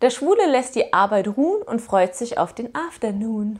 Der Schwule lässt die Arbeit ruhen und freut sich auf den Afternoon.